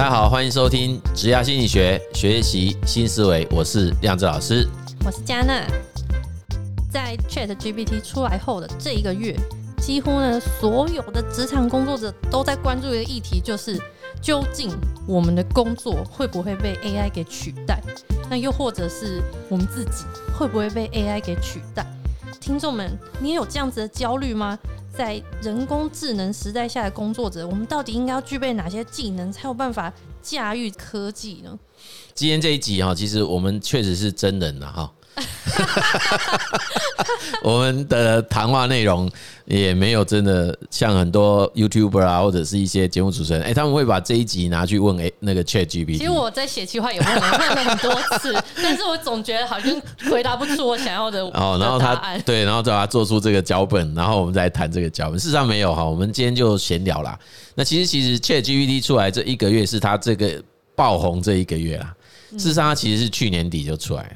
大家好，欢迎收听职涯心理学，学习新思维。我是亮子老师，我是嘉娜。在 ChatGPT 出来后的这一个月，几乎呢所有的职场工作者都在关注一个议题，就是究竟我们的工作会不会被 AI 给取代？那又或者是我们自己会不会被 AI 给取代？听众们，你也有这样子的焦虑吗？在人工智能时代下的工作者，我们到底应该要具备哪些技能，才有办法驾驭科技呢？今天这一集哈，其实我们确实是真人了哈。我们的谈话内容也没有真的像很多 YouTuber 啊，或者是一些节目主持人，哎，他们会把这一集拿去问哎那个 ChatGPT。其实我在写计划也问了很多次，但是我总觉得好像回答不出我想要的。哦，然后他对，然后叫他做出这个脚本，然后我们再谈这个脚本。事实上没有哈，我们今天就闲聊啦。那其实其实 ChatGPT 出来这一个月是他这个爆红这一个月啦。事实上，它其实是去年底就出来了。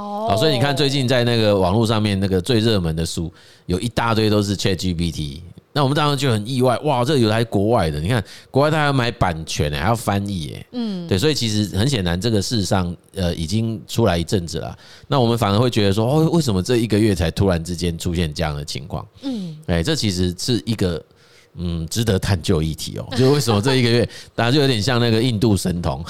哦，所以你看，最近在那个网络上面，那个最热门的书有一大堆都是 ChatGPT。那我们当时就很意外，哇，这个有来国外的，你看国外他还要买版权呢，还要翻译哎，嗯，对，所以其实很显然，这个事实上呃已经出来一阵子了。那我们反而会觉得说，哦，为什么这一个月才突然之间出现这样的情况？嗯，哎，这其实是一个嗯值得探究议题哦。就为什么这一个月大家就有点像那个印度神童，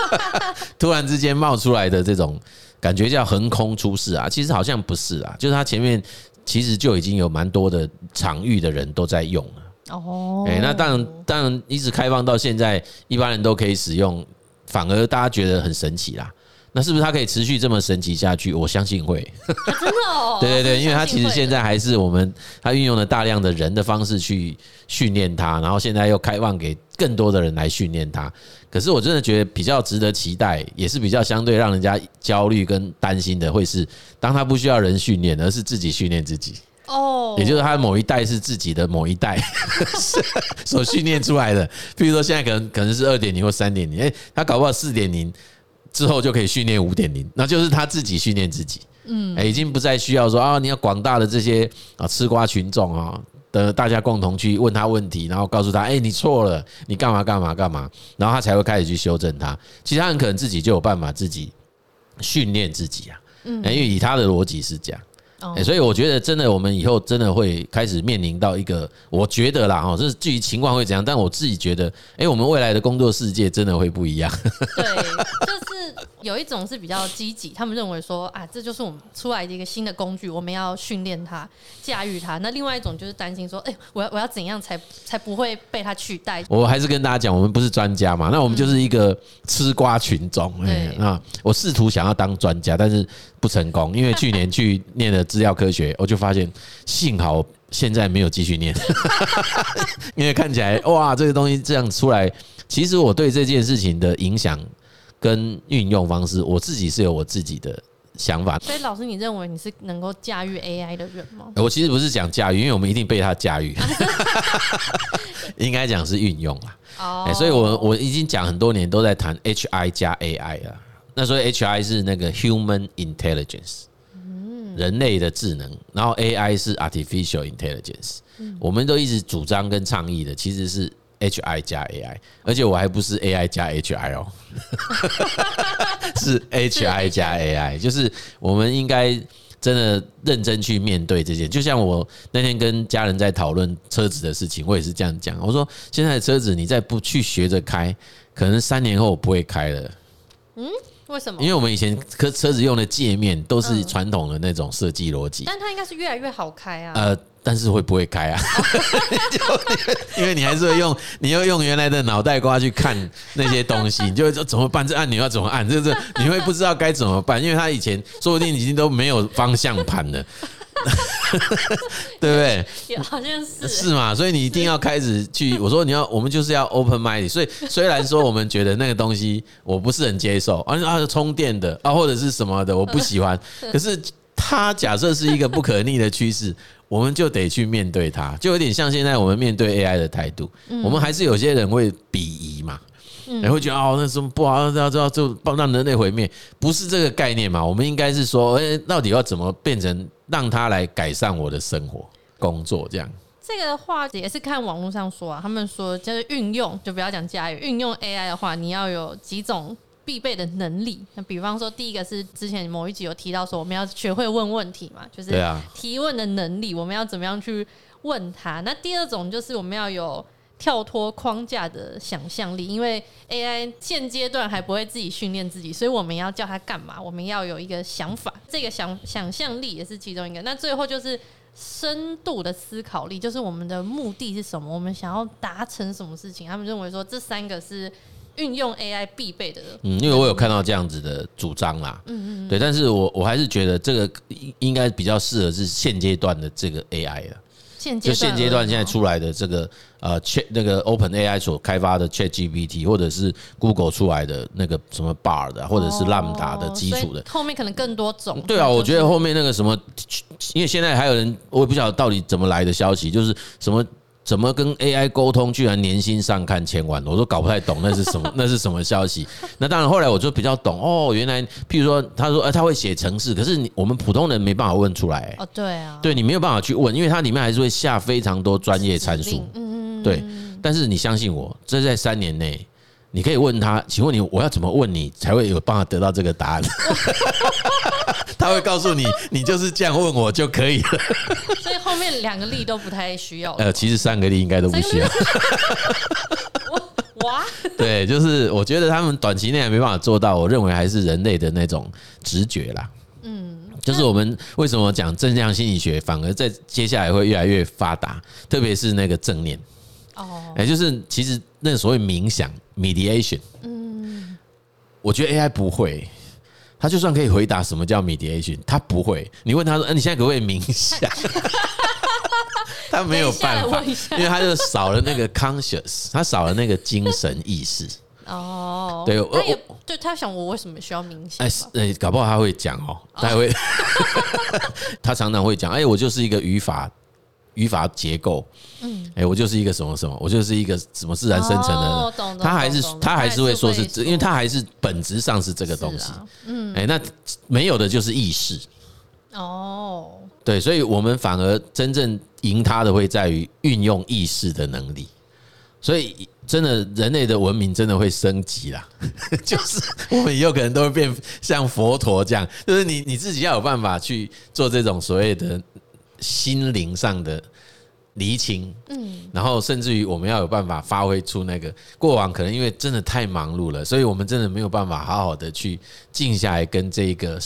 突然之间冒出来的这种。感觉叫横空出世啊，其实好像不是啊，就是他前面其实就已经有蛮多的场域的人都在用了。哦，哎，那当然，当然一直开放到现在，一般人都可以使用，反而大家觉得很神奇啦。那是不是它可以持续这么神奇下去？我相信会。真的哦。对对对，因为它其实现在还是我们它运用了大量的人的方式去训练它，然后现在又开放给更多的人来训练它。可是我真的觉得比较值得期待，也是比较相对让人家焦虑跟担心的，会是当它不需要人训练，而是自己训练自己。哦。也就是它某一代是自己的某一代 所训练出来的。比如说现在可能可能是二点零或三点零，哎，它搞不好四点零。之后就可以训练五点零，那就是他自己训练自己，嗯，已经不再需要说啊，你要广大的这些啊吃瓜群众啊的大家共同去问他问题，然后告诉他，哎，你错了，你干嘛干嘛干嘛，然后他才会开始去修正他。其他人可能自己就有办法自己训练自己啊，嗯，因为以他的逻辑是这样。所以我觉得真的，我们以后真的会开始面临到一个，我觉得啦，哈，这是至于情况会怎样，但我自己觉得，哎，我们未来的工作世界真的会不一样。对，就是有一种是比较积极，他们认为说啊，这就是我们出来的一个新的工具，我们要训练它、驾驭它。那另外一种就是担心说，哎，我要我要怎样才才不会被它取代？我还是跟大家讲，我们不是专家嘛，那我们就是一个吃瓜群众。哎，那我试图想要当专家，但是。不成功，因为去年去念了资料科学，我就发现幸好现在没有继续念，因为看起来哇，这个东西这样出来，其实我对这件事情的影响跟运用方式，我自己是有我自己的想法。所以老师，你认为你是能够驾驭 AI 的人吗？我其实不是讲驾驭，因为我们一定被它驾驭，应该讲是运用啦。哦，所以我我已经讲很多年都在谈 HI 加 AI 啊。那所以 H I 是那个 Human Intelligence，人类的智能，然后 A I 是 Artificial Intelligence，我们都一直主张跟倡议的其实是 H I 加 A I，而且我还不是 A I 加 H I 哦，是 H I 加 A I，就是我们应该真的认真去面对这件。就像我那天跟家人在讨论车子的事情，我也是这样讲，我说现在的车子你再不去学着开，可能三年后我不会开了。嗯。为什么？因为我们以前车车子用的界面都是传统的那种设计逻辑，但它应该是越来越好开啊。呃，但是会不会开啊？因为你还是会用，你要用原来的脑袋瓜去看那些东西，你就会说怎么办？这按钮要怎么按？就是你会不知道该怎么办，因为它以前说不定已经都没有方向盘了。对不对？也好像是是嘛，所以你一定要开始去。我说你要，我们就是要 open mind。所以虽然说我们觉得那个东西我不是很接受，而且啊充电的啊或者是什么的我不喜欢，可是它假设是一个不可逆的趋势，我们就得去面对它，就有点像现在我们面对 AI 的态度。我们还是有些人会鄙夷嘛。你会觉得哦，那什么不好，要知道就帮让人类毁灭，不是这个概念嘛？我们应该是说，哎，到底要怎么变成让它来改善我的生活、工作这样？这个的话也是看网络上说啊，他们说就是运用，就不要讲驾驭，运用 AI 的话，你要有几种必备的能力。那比方说，第一个是之前某一集有提到说，我们要学会问问题嘛，就是提问的能力，我们要怎么样去问他。那第二种就是我们要有跳脱框架的想象力，因为 AI 现阶段还不会自己训练自己，所以我们要叫它干嘛，我们要有一个想法，这个想想象力也是其中一个。那最后就是。深度的思考力，就是我们的目的是什么？我们想要达成什么事情？他们认为说这三个是运用 AI 必备的。嗯，因为我有看到这样子的主张啦。嗯嗯。对，但是我我还是觉得这个应应该比较适合是现阶段的这个 AI 了。就现阶段现在出来的这个呃，Chat 那个 Open AI 所开发的 Chat GPT，或者是 Google 出来的那个什么 Bar 的或者是 Lambda 的基础的，后面可能更多种。对啊，我觉得后面那个什么，因为现在还有人，我也不晓得到底怎么来的消息，就是什么。怎么跟 AI 沟通？居然年薪上看千万，我都搞不太懂那是什么？那是什么消息？那当然，后来我就比较懂哦。原来，譬如说，他说，哎，他会写程式，可是你我们普通人没办法问出来。哦，对啊，对你没有办法去问，因为它里面还是会下非常多专业参数。嗯嗯，对。但是你相信我，这在三年内。你可以问他，请问你我要怎么问你才会有办法得到这个答案？他会告诉你，你就是这样问我就可以了。所以后面两个力都不太需要。呃，其实三个力应该都不需要。哇，对，就是我觉得他们短期内还没办法做到。我认为还是人类的那种直觉啦。嗯，就是我们为什么讲正向心理学，反而在接下来会越来越发达，特别是那个正念。哦，哎，就是其实那所谓冥想 mediation，嗯，我觉得 AI 不会，他就算可以回答什么叫 mediation，他不会。你问他说，哎，你现在可不可以冥想？他没有办法，因为他就少了那个 conscious，他少了那个精神意识。哦，对，他也对他想我为什么需要冥想？哎，搞不好他会讲哦，他会，他常常会讲，哎，我就是一个语法。语法结构，嗯，哎，我就是一个什么什么，我就是一个什么自然生成的，他还是他还是会说是，因为他还是本质上是这个东西，嗯，哎，那没有的就是意识，哦，对，所以我们反而真正赢他的会在于运用意识的能力，所以真的人类的文明真的会升级啦，就是我们以后可能都会变像佛陀这样，就是你你自己要有办法去做这种所谓的。心灵上的厘清，嗯，然后甚至于我们要有办法发挥出那个过往，可能因为真的太忙碌了，所以我们真的没有办法好好的去静下来跟这个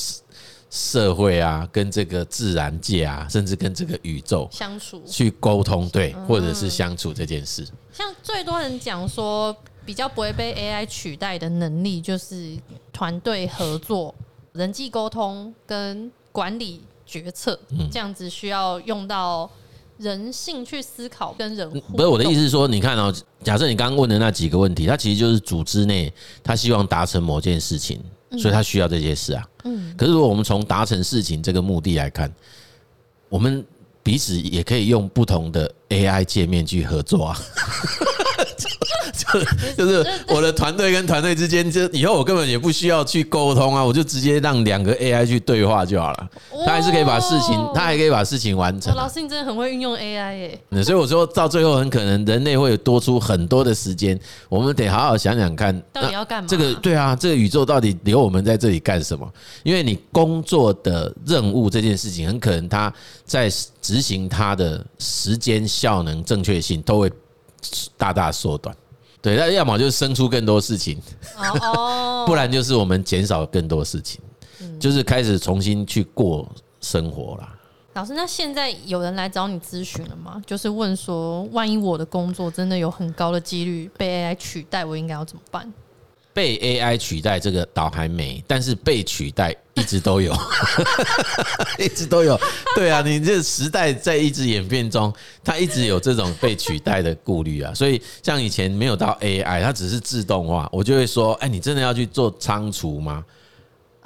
社会啊，跟这个自然界啊，甚至跟这个宇宙相处，去沟通，对，或者是相处这件事。像最多人讲说，比较不会被 AI 取代的能力，就是团队合作、人际沟通跟管理。决策这样子需要用到人性去思考跟人互动。不是我的意思是说，你看哦，假设你刚刚问的那几个问题，它其实就是组织内他希望达成某件事情，所以他需要这些事啊。嗯。可是如果我们从达成事情这个目的来看，我们彼此也可以用不同的 AI 界面去合作啊。就 就是我的团队跟团队之间，就以后我根本也不需要去沟通啊，我就直接让两个 AI 去对话就好了。他还是可以把事情，他还可以把事情完成。老师，你真的很会运用 AI 耶！所以我说到最后，很可能人类会多出很多的时间，我们得好好想想看，到底要干嘛？这个对啊，这个宇宙到底留我们在这里干什么？因为你工作的任务这件事情，很可能他在执行他的时间效能、正确性都会大大缩短。对，那要么就是生出更多事情，哦，不然就是我们减少更多事情，就是开始重新去过生活啦。老师，那现在有人来找你咨询了吗？就是问说，万一我的工作真的有很高的几率被 AI 取代，我应该要怎么办？被 AI 取代这个倒还没，但是被取代一直都有，一直都有。对啊，你这时代在一直演变中，它一直有这种被取代的顾虑啊。所以像以前没有到 AI，它只是自动化，我就会说：哎，你真的要去做仓储吗？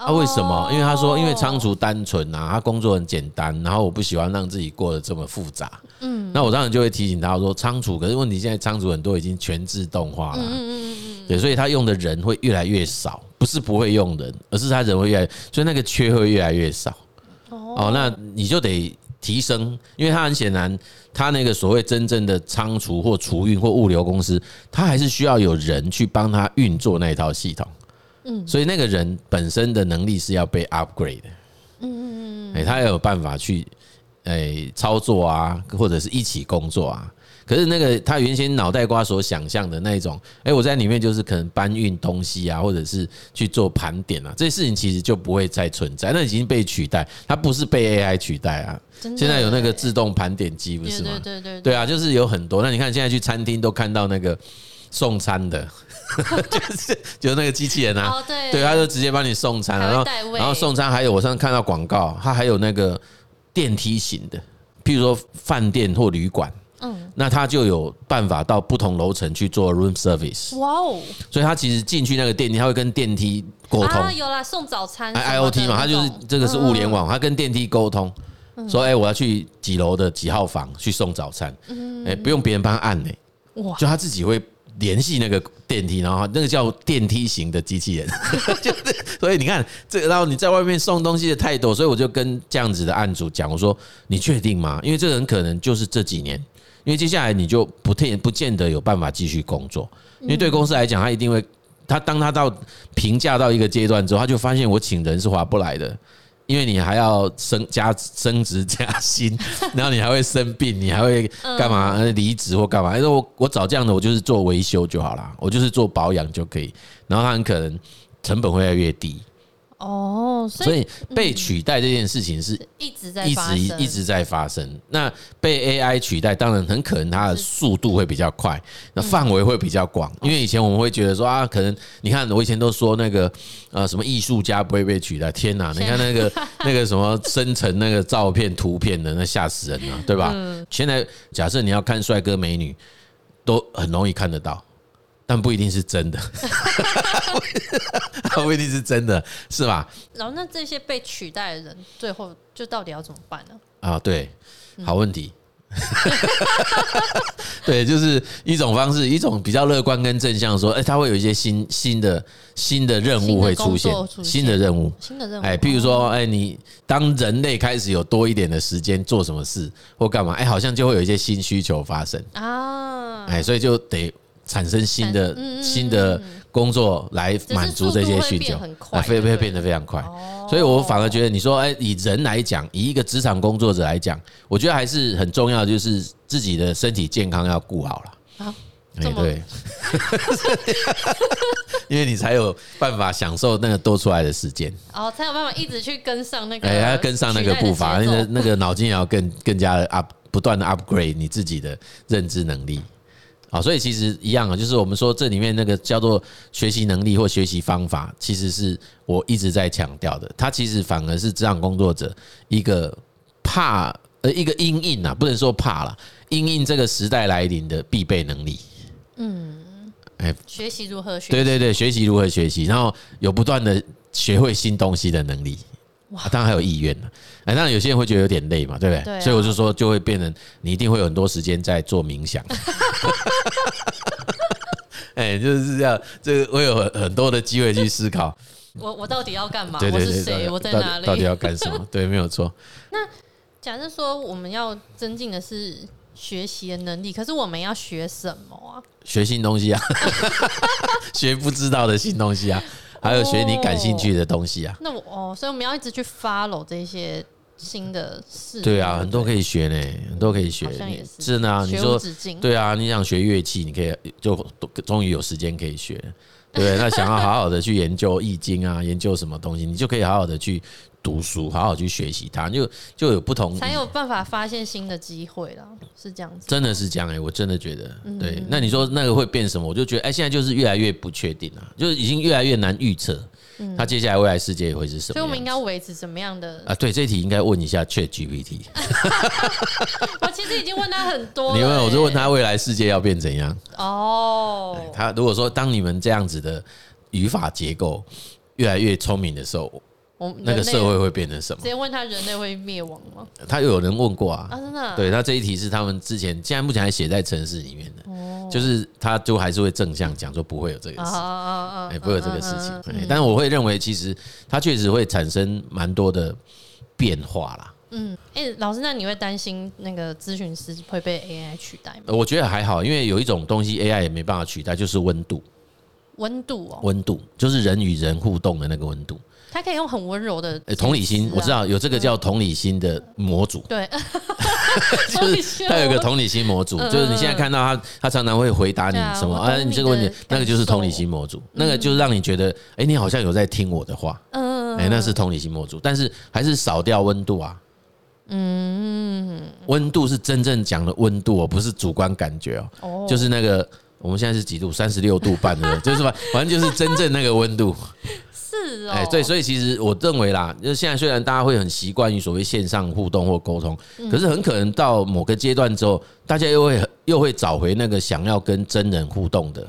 啊，为什么？因为他说，因为仓储单纯啊，他工作很简单，然后我不喜欢让自己过得这么复杂。嗯，那我当然就会提醒他说，仓储，可是问题现在仓储很多已经全自动化了。嗯嗯嗯对，所以他用的人会越来越少，不是不会用人，而是他人会越来，所以那个缺会越来越少。哦，那你就得提升，因为他很显然，他那个所谓真正的仓储或储运或物流公司，他还是需要有人去帮他运作那一套系统。嗯，所以那个人本身的能力是要被 upgrade 的。嗯嗯嗯，哎，他要有办法去哎操作啊，或者是一起工作啊。可是那个他原先脑袋瓜所想象的那种，哎，我在里面就是可能搬运东西啊，或者是去做盘点啊，这些事情其实就不会再存在，那已经被取代，它不是被 AI 取代啊。现在有那个自动盘点机，不是吗？对对对，对啊，就是有很多。那你看现在去餐厅都看到那个送餐的，就是就是那个机器人啊，对，他就直接帮你送餐，然后然后送餐还有我上次看到广告，它还有那个电梯型的，譬如说饭店或旅馆。嗯，那他就有办法到不同楼层去做 room service。哇哦！所以他其实进去那个电梯，他会跟电梯沟通。啊，有啦，送早餐。IoT 嘛，他就是这个是物联网，他跟电梯沟通，说：“哎，我要去几楼的几号房去送早餐。”哎，不用别人帮他按呢，哇！就他自己会联系那个电梯，然后那个叫电梯型的机器人。就是，所以你看这个，然后你在外面送东西的太多，所以我就跟这样子的案主讲，我说：“你确定吗？因为这很可能就是这几年。”因为接下来你就不见不见得有办法继续工作，因为对公司来讲，他一定会，他当他到评价到一个阶段之后，他就发现我请人是划不来的，因为你还要升加升职加薪，然后你还会生病，你还会干嘛离职或干嘛？说我我找这样的，我就是做维修就好了，我就是做保养就可以，然后他很可能成本会越来越低。哦，所以被取代这件事情是一直在一直一直在发生。那被 AI 取代，当然很可能它的速度会比较快，那范围会比较广。因为以前我们会觉得说啊，可能你看我以前都说那个呃什么艺术家不会被取代，天哪！你看那个那个什么生成那个照片图片的，那吓死人了，对吧？现在假设你要看帅哥美女，都很容易看得到。但不一定是真的，不一定是真的，是吧？然后，那这些被取代的人，最后就到底要怎么办呢？啊，对，好问题。对，就是一种方式，一种比较乐观跟正向说，哎，他会有一些新新的新的任务会出现，新的任务，新的任务。哎，譬如说，哎，你当人类开始有多一点的时间做什么事或干嘛，哎，好像就会有一些新需求发生啊。哎，所以就得。产生新的新的工作来满足这些需求，啊，会会变得非常快，所以我反而觉得你说，哎，以人来讲，以一个职场工作者来讲，我觉得还是很重要，就是自己的身体健康要顾好了。好，哎，对，因为你才有办法享受那个多出来的时间，哦，才有办法一直去跟上那个，哎，要跟上那个步伐，那个那个脑筋也要更更加的 up，不断的 upgrade 你自己的认知能力。好，所以其实一样啊，就是我们说这里面那个叫做学习能力或学习方法，其实是我一直在强调的。它其实反而是职场工作者一个怕呃一个阴应啊，不能说怕了，阴应这个时代来临的必备能力。嗯，哎，学习如何学习？对对对，学习如何学习，然后有不断的学会新东西的能力。啊，当然还有意愿了，哎，当然有些人会觉得有点累嘛，对不对？所以我就说，就会变成你一定会有很多时间在做冥想。哎，就是这样，这个我有很很多的机会去思考。我我到底要干嘛？我是谁？我在哪里？到底要干什么？对，没有错。那假设说我们要增进的是学习的能力，可是我们要学什么啊？学新东西啊，学不知道的新东西啊。还有学你感兴趣的东西啊！那我哦，所以我们要一直去 follow 这些新的事。对啊，很多可以学呢，很多可以学。真的啊，你说对啊，你想学乐器，你可以就终于有时间可以学。对，那想要好好的去研究易经啊，研究什么东西，你就可以好好的去。读书，好好去学习它，就就有不同，才有办法发现新的机会了，是这样子。真的是这样哎，我真的觉得，对。那你说那个会变什么？我就觉得，哎，现在就是越来越不确定了，就是已经越来越难预测，它接下来未来世界会是什么？所以我们应该维持什么样的啊？对，这题应该问一下 ChatGPT。我其实已经问他很多，你问我就问他未来世界要变怎样？哦，他如果说当你们这样子的语法结构越来越聪明的时候。那个社会会变成什么？直接问他人类会灭亡吗？他又有人问过啊，啊真的？对，他这一题是他们之前现在目前还写在城市里面的，就是他就还是会正向讲说不会有这个事，哎，不会有这个事情。但是我会认为，其实它确实会产生蛮多的变化啦。嗯，哎、欸，老师，那你会担心那个咨询师会被 AI 取代吗？我觉得还好，因为有一种东西 AI 也没办法取代，就是温度。温度哦，温度就是人与人互动的那个温度。它可以用很温柔的、啊，同理心，我知道有这个叫同理心的模组。对，就是他有个同理心模组，就是你现在看到他，他常常会回答你什么啊？你这个问题，那个就是同理心模组，那个就是让你觉得，哎，你好像有在听我的话。嗯，哎，那是同理心模组，但是还是少掉温度啊。嗯，温度是真正讲的温度哦，不是主观感觉哦。就是那个我们现在是几度？三十六度半的，就是吧？反正就是真正那个温度。是哦，哎，对，所以其实我认为啦，就是现在虽然大家会很习惯于所谓线上互动或沟通，可是很可能到某个阶段之后，大家又会又会找回那个想要跟真人互动的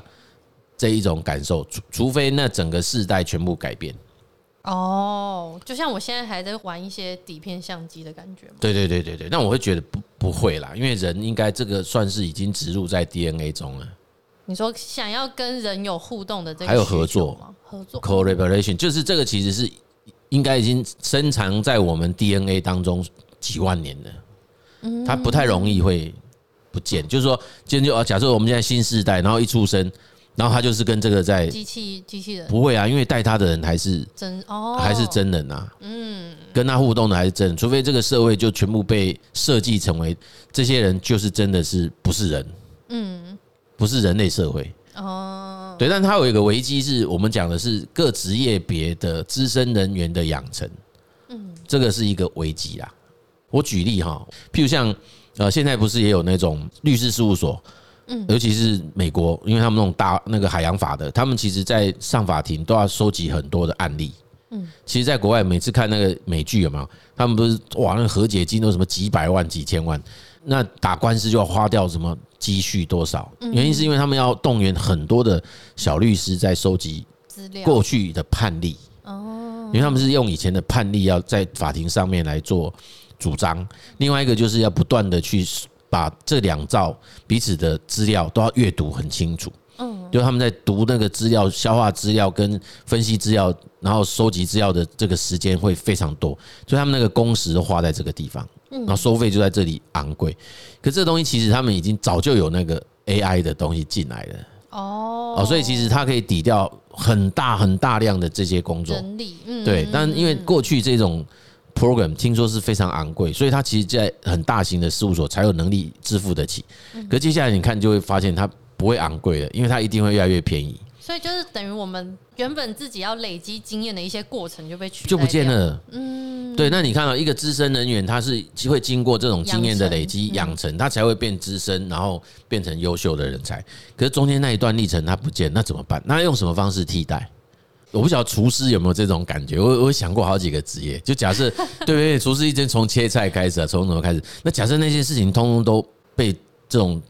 这一种感受，除除非那整个世代全部改变。哦，就像我现在还在玩一些底片相机的感觉吗？对对对对对，那我会觉得不不会啦，因为人应该这个算是已经植入在 DNA 中了。你说想要跟人有互动的这个还有合作吗？合作 collaboration 就是这个，其实是应该已经深藏在我们 DNA 当中几万年了。它不太容易会不见。就是说，今天就啊，假设我们现在新世代，然后一出生，然后他就是跟这个在机器机器人不会啊，因为带他的人还是真哦，还是真人啊。嗯，跟他互动的还是真人，除非这个社会就全部被设计成为这些人就是真的是不是人。嗯。不是人类社会。哦，对，但它有一个危机，是我们讲的是各职业别的资深人员的养成，嗯，这个是一个危机啦。我举例哈，譬如像呃，现在不是也有那种律师事务所，嗯，尤其是美国，因为他们那种大那个海洋法的，他们其实在上法庭都要收集很多的案例，嗯，其实，在国外每次看那个美剧有没有？他们不是哇，那个和解金都什么几百万、几千万，那打官司就要花掉什么？积蓄多少？原因是因为他们要动员很多的小律师在收集资料，过去的判例哦，因为他们是用以前的判例要在法庭上面来做主张。另外一个就是要不断的去把这两造彼此的资料都要阅读很清楚。嗯，就他们在读那个资料、消化资料跟分析资料，然后收集资料的这个时间会非常多，所以他们那个工时都花在这个地方。然后收费就在这里昂贵，可这东西其实他们已经早就有那个 AI 的东西进来了哦哦，所以其实它可以抵掉很大很大量的这些工作人力，嗯，对。但因为过去这种 program 听说是非常昂贵，所以它其实在很大型的事务所才有能力支付得起。可接下来你看就会发现它不会昂贵的，因为它一定会越来越便宜。所以就是等于我们原本自己要累积经验的一些过程就被取代就不见了。嗯，对。那你看到一个资深人员，他是会经过这种经验的累积养成，他才会变资深，然后变成优秀的人才。可是中间那一段历程他不见，那怎么办？那用什么方式替代？我不晓得厨师有没有这种感觉。我我想过好几个职业，就假设对不对？厨师一直从切菜开始啊，从什么开始？那假设那些事情通通都被这种。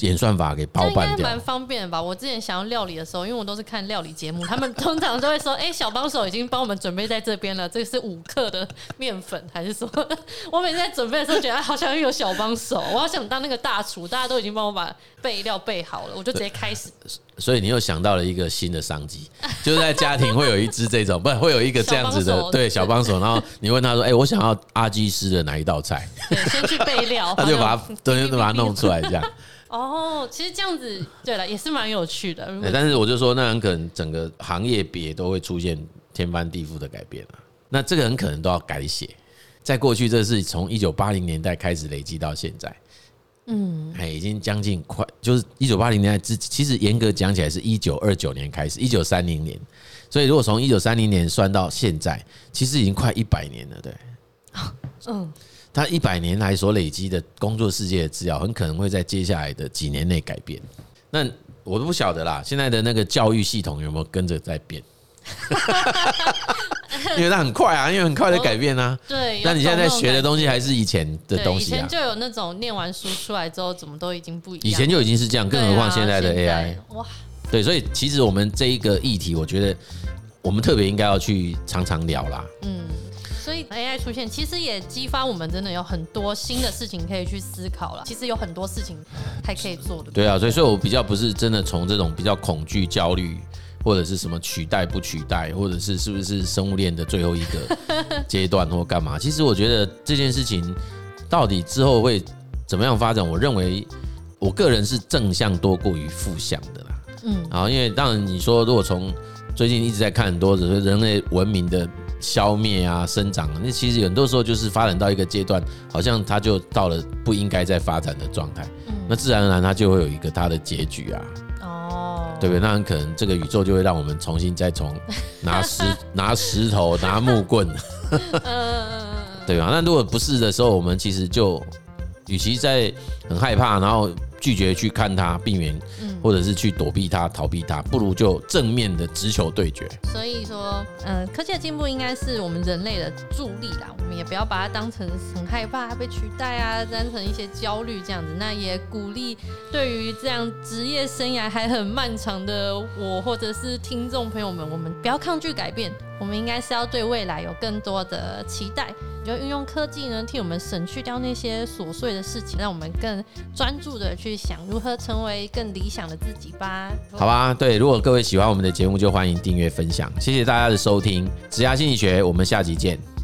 演算法给包办掉，蛮方便的吧？我之前想要料理的时候，因为我都是看料理节目，他们通常都会说：“哎，小帮手已经帮我们准备在这边了，这是五克的面粉，还是说？” 我每次在准备的时候，觉得好像有小帮手，我好想当那个大厨，大家都已经帮我把备料备好了，我就直接开始。所以你又想到了一个新的商机，就是在家庭会有一只这种，不会有一个这样子的对小帮手，然后你问他说：“哎，我想要阿基师的哪一道菜？”先去备料，他就把它对，就把它弄出来这样。哦，其实这样子对了，也是蛮有趣的。但是我就说，那很可能整个行业别都会出现天翻地覆的改变了。那这个很可能都要改写。在过去，这是从一九八零年代开始累积到现在，嗯，哎，已经将近快，就是一九八零年代之，其实严格讲起来是一九二九年开始，一九三零年。所以如果从一九三零年算到现在，其实已经快一百年了，对。嗯。他一百年来所累积的工作世界的资料，很可能会在接下来的几年内改变。那我都不晓得啦，现在的那个教育系统有没有跟着在变？因为它很快啊，因为很快的改变啊。对。那你现在在学的东西还是以前的东西啊？以前就有那种念完书出来之后，怎么都已经不一样。以前就已经是这样，更何况现在的 AI。哇。对，所以其实我们这一个议题，我觉得我们特别应该要去常常聊啦。嗯。所以 AI 出现，其实也激发我们真的有很多新的事情可以去思考了。其实有很多事情还可以做的。对啊，所以所以我比较不是真的从这种比较恐惧、焦虑，或者是什么取代不取代，或者是是不是生物链的最后一个 阶段或干嘛？其实我觉得这件事情到底之后会怎么样发展？我认为我个人是正向多过于负向的啦。嗯，然后因为当然你说如果从最近一直在看很多人人类文明的消灭啊、生长，那其实很多时候就是发展到一个阶段，好像它就到了不应该再发展的状态。那自然而然它就会有一个它的结局啊。对不对？那很可能这个宇宙就会让我们重新再从拿石 拿石头拿木棍，对吧？那如果不是的时候，我们其实就与其在很害怕，然后。拒绝去看它，避免，或者是去躲避它、逃避它，不如就正面的直球对决。所以说，嗯，科技的进步应该是我们人类的助力啦。我们也不要把它当成很害怕被取代啊，当成一些焦虑这样子。那也鼓励对于这样职业生涯还很漫长的我，或者是听众朋友们，我们不要抗拒改变。我们应该是要对未来有更多的期待。就运用科技呢，替我们省去掉那些琐碎的事情，让我们更专注的去想如何成为更理想的自己吧。好吧，对，如果各位喜欢我们的节目，就欢迎订阅分享，谢谢大家的收听。职涯心理学，我们下集见。